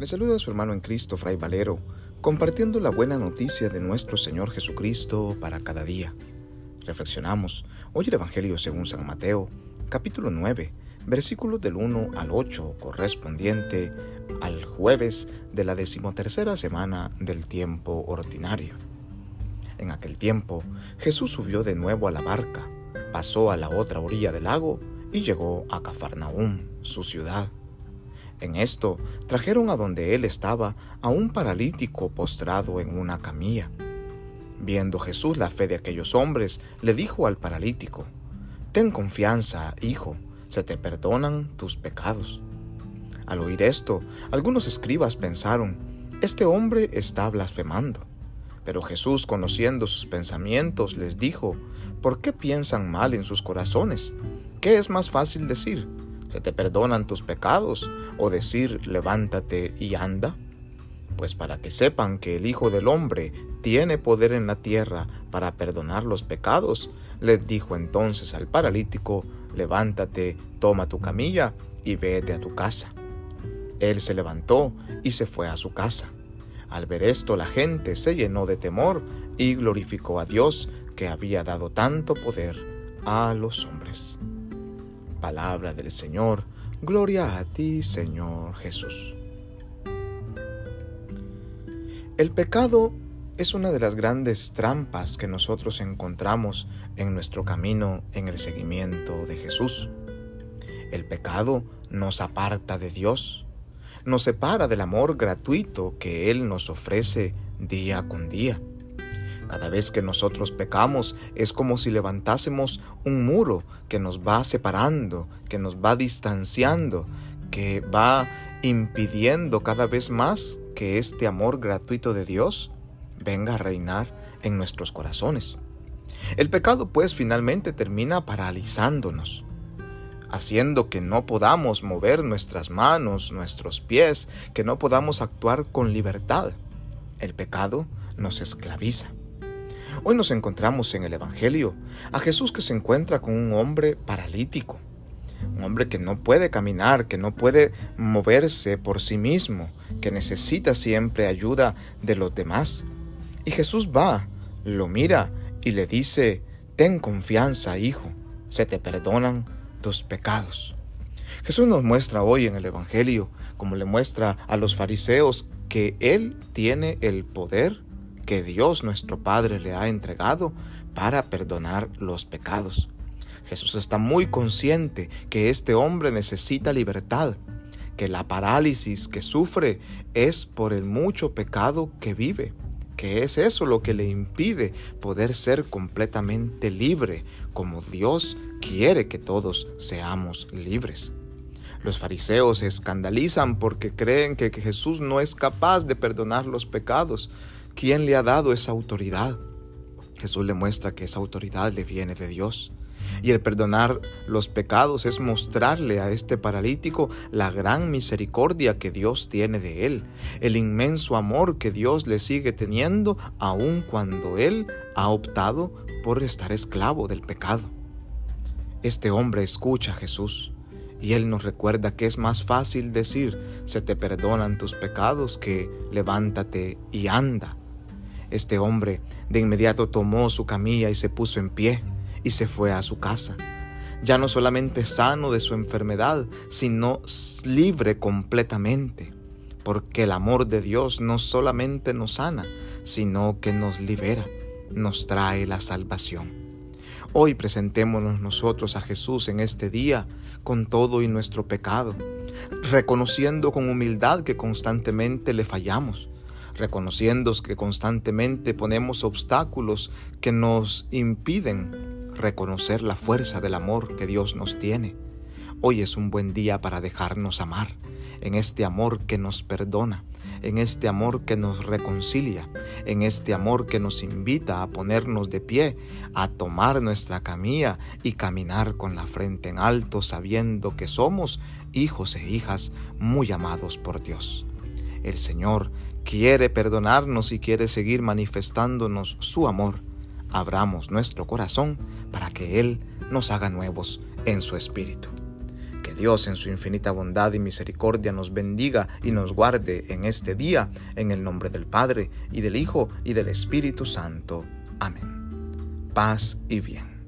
Le saluda a su hermano en Cristo, Fray Valero, compartiendo la buena noticia de nuestro Señor Jesucristo para cada día. Reflexionamos hoy el Evangelio según San Mateo, capítulo 9, versículos del 1 al 8, correspondiente al jueves de la decimotercera semana del tiempo ordinario. En aquel tiempo, Jesús subió de nuevo a la barca, pasó a la otra orilla del lago y llegó a Cafarnaúm, su ciudad. En esto trajeron a donde él estaba a un paralítico postrado en una camilla. Viendo Jesús la fe de aquellos hombres, le dijo al paralítico, Ten confianza, hijo, se te perdonan tus pecados. Al oír esto, algunos escribas pensaron, Este hombre está blasfemando. Pero Jesús, conociendo sus pensamientos, les dijo, ¿por qué piensan mal en sus corazones? ¿Qué es más fácil decir? ¿Se te perdonan tus pecados? ¿O decir, levántate y anda? Pues para que sepan que el Hijo del Hombre tiene poder en la tierra para perdonar los pecados, les dijo entonces al paralítico, levántate, toma tu camilla y vete a tu casa. Él se levantó y se fue a su casa. Al ver esto la gente se llenó de temor y glorificó a Dios que había dado tanto poder a los hombres. Palabra del Señor, gloria a ti Señor Jesús. El pecado es una de las grandes trampas que nosotros encontramos en nuestro camino en el seguimiento de Jesús. El pecado nos aparta de Dios, nos separa del amor gratuito que Él nos ofrece día con día. Cada vez que nosotros pecamos es como si levantásemos un muro que nos va separando, que nos va distanciando, que va impidiendo cada vez más que este amor gratuito de Dios venga a reinar en nuestros corazones. El pecado pues finalmente termina paralizándonos, haciendo que no podamos mover nuestras manos, nuestros pies, que no podamos actuar con libertad. El pecado nos esclaviza. Hoy nos encontramos en el Evangelio a Jesús que se encuentra con un hombre paralítico, un hombre que no puede caminar, que no puede moverse por sí mismo, que necesita siempre ayuda de los demás. Y Jesús va, lo mira y le dice, ten confianza, hijo, se te perdonan tus pecados. Jesús nos muestra hoy en el Evangelio, como le muestra a los fariseos, que Él tiene el poder que Dios nuestro Padre le ha entregado para perdonar los pecados. Jesús está muy consciente que este hombre necesita libertad, que la parálisis que sufre es por el mucho pecado que vive, que es eso lo que le impide poder ser completamente libre, como Dios quiere que todos seamos libres. Los fariseos se escandalizan porque creen que Jesús no es capaz de perdonar los pecados, ¿Quién le ha dado esa autoridad? Jesús le muestra que esa autoridad le viene de Dios. Y el perdonar los pecados es mostrarle a este paralítico la gran misericordia que Dios tiene de él, el inmenso amor que Dios le sigue teniendo aun cuando él ha optado por estar esclavo del pecado. Este hombre escucha a Jesús y él nos recuerda que es más fácil decir se te perdonan tus pecados que levántate y anda. Este hombre de inmediato tomó su camilla y se puso en pie y se fue a su casa, ya no solamente sano de su enfermedad, sino libre completamente, porque el amor de Dios no solamente nos sana, sino que nos libera, nos trae la salvación. Hoy presentémonos nosotros a Jesús en este día con todo y nuestro pecado, reconociendo con humildad que constantemente le fallamos, reconociendo que constantemente ponemos obstáculos que nos impiden reconocer la fuerza del amor que Dios nos tiene. Hoy es un buen día para dejarnos amar, en este amor que nos perdona, en este amor que nos reconcilia, en este amor que nos invita a ponernos de pie, a tomar nuestra camilla y caminar con la frente en alto sabiendo que somos hijos e hijas muy amados por Dios. El Señor quiere perdonarnos y quiere seguir manifestándonos su amor. Abramos nuestro corazón para que Él nos haga nuevos en su espíritu. Dios en su infinita bondad y misericordia nos bendiga y nos guarde en este día, en el nombre del Padre, y del Hijo, y del Espíritu Santo. Amén. Paz y bien.